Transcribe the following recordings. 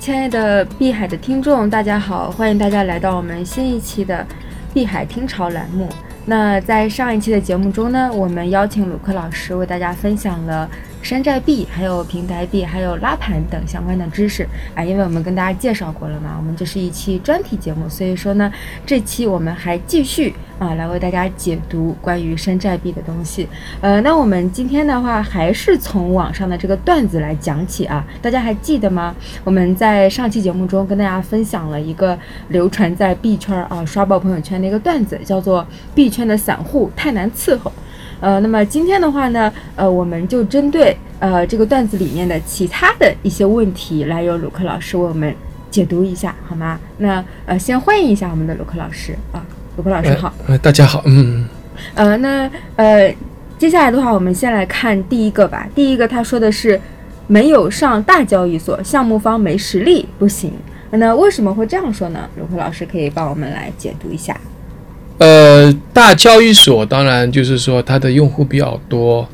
亲爱的碧海的听众，大家好，欢迎大家来到我们新一期的碧海听潮栏目。那在上一期的节目中呢，我们邀请鲁克老师为大家分享了。山寨币、还有平台币、还有拉盘等相关的知识啊，因为我们跟大家介绍过了嘛，我们这是一期专题节目，所以说呢，这期我们还继续啊来为大家解读关于山寨币的东西。呃，那我们今天的话还是从网上的这个段子来讲起啊，大家还记得吗？我们在上期节目中跟大家分享了一个流传在币圈啊刷爆朋友圈的一个段子，叫做“币圈的散户太难伺候”。呃，那么今天的话呢，呃，我们就针对呃这个段子里面的其他的一些问题，来由鲁克老师为我们解读一下，好吗？那呃，先欢迎一下我们的鲁克老师啊，鲁克老师好。呃，大家好，嗯。呃，那呃，接下来的话，我们先来看第一个吧。第一个他说的是，没有上大交易所，项目方没实力不行。那为什么会这样说呢？鲁克老师可以帮我们来解读一下。呃，大交易所当然就是说它的用户比较多，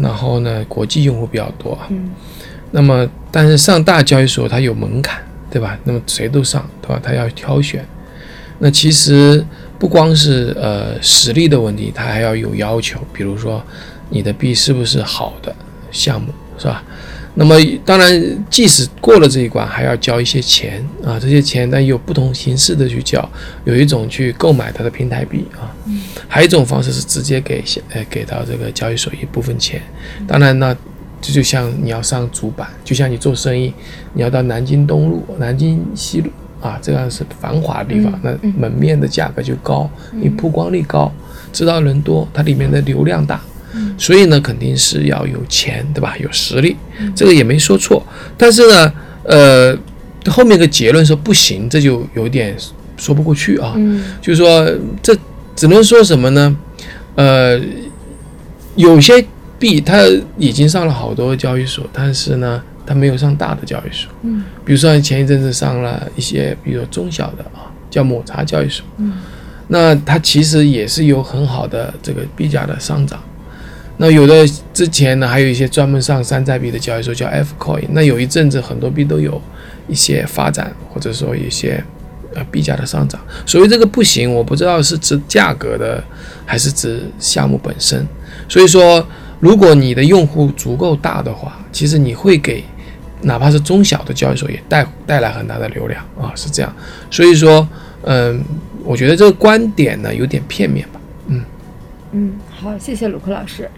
然后呢，国际用户比较多。嗯。那么，但是上大交易所它有门槛，对吧？那么谁都上，对吧？它要挑选。那其实不光是呃实力的问题，它还要有要求，比如说你的币是不是好的项目，是吧？那么当然，即使过了这一关，还要交一些钱啊。这些钱呢有不同形式的去交，有一种去购买它的平台币啊，还有一种方式是直接给呃给到这个交易所一部分钱。当然呢，这就像你要上主板，就像你做生意，你要到南京东路、南京西路啊，这样是繁华的地方，那门面的价格就高，你曝光率高，知道人多，它里面的流量大。所以呢，肯定是要有钱，对吧？有实力，这个也没说错。但是呢，呃，后面个结论说不行，这就有点说不过去啊。嗯，就是说这只能说什么呢？呃，有些币它已经上了好多交易所，但是呢，它没有上大的交易所。嗯，比如说前一阵子上了一些，比如说中小的啊，叫抹茶交易所。嗯，那它其实也是有很好的这个币价的上涨。那有的之前呢，还有一些专门上山寨币的交易所叫 F Coin。那有一阵子很多币都有一些发展，或者说一些呃币价的上涨。所以这个不行，我不知道是指价格的，还是指项目本身。所以说，如果你的用户足够大的话，其实你会给哪怕是中小的交易所也带带来很大的流量啊，是这样。所以说，嗯，我觉得这个观点呢有点片面吧，嗯嗯，好，谢谢鲁克老师。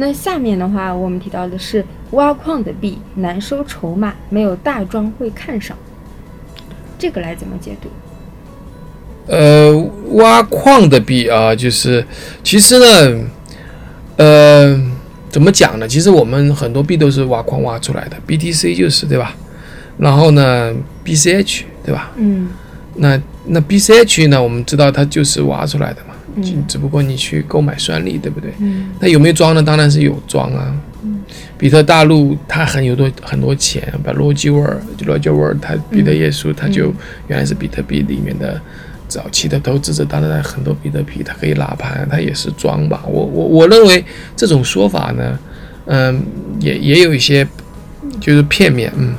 那下面的话，我们提到的是挖矿的币难收筹码，没有大庄会看上，这个来怎么解读？呃，挖矿的币啊，就是其实呢，呃，怎么讲呢？其实我们很多币都是挖矿挖出来的，BTC 就是对吧？然后呢，BCH 对吧？嗯。那那 BCH 呢？我们知道它就是挖出来的嘛。只不过你去购买算力，对不对？嗯。那有没有装呢？当然是有装啊。嗯。比特大陆它很有多很多钱，把罗吉沃尔，罗杰沃尔他比特耶稣他就原来是比特币里面的早期的投资者，当然很多比特币它可以拉盘，它也是装吧。我我我认为这种说法呢，嗯，也也有一些就是片面，嗯。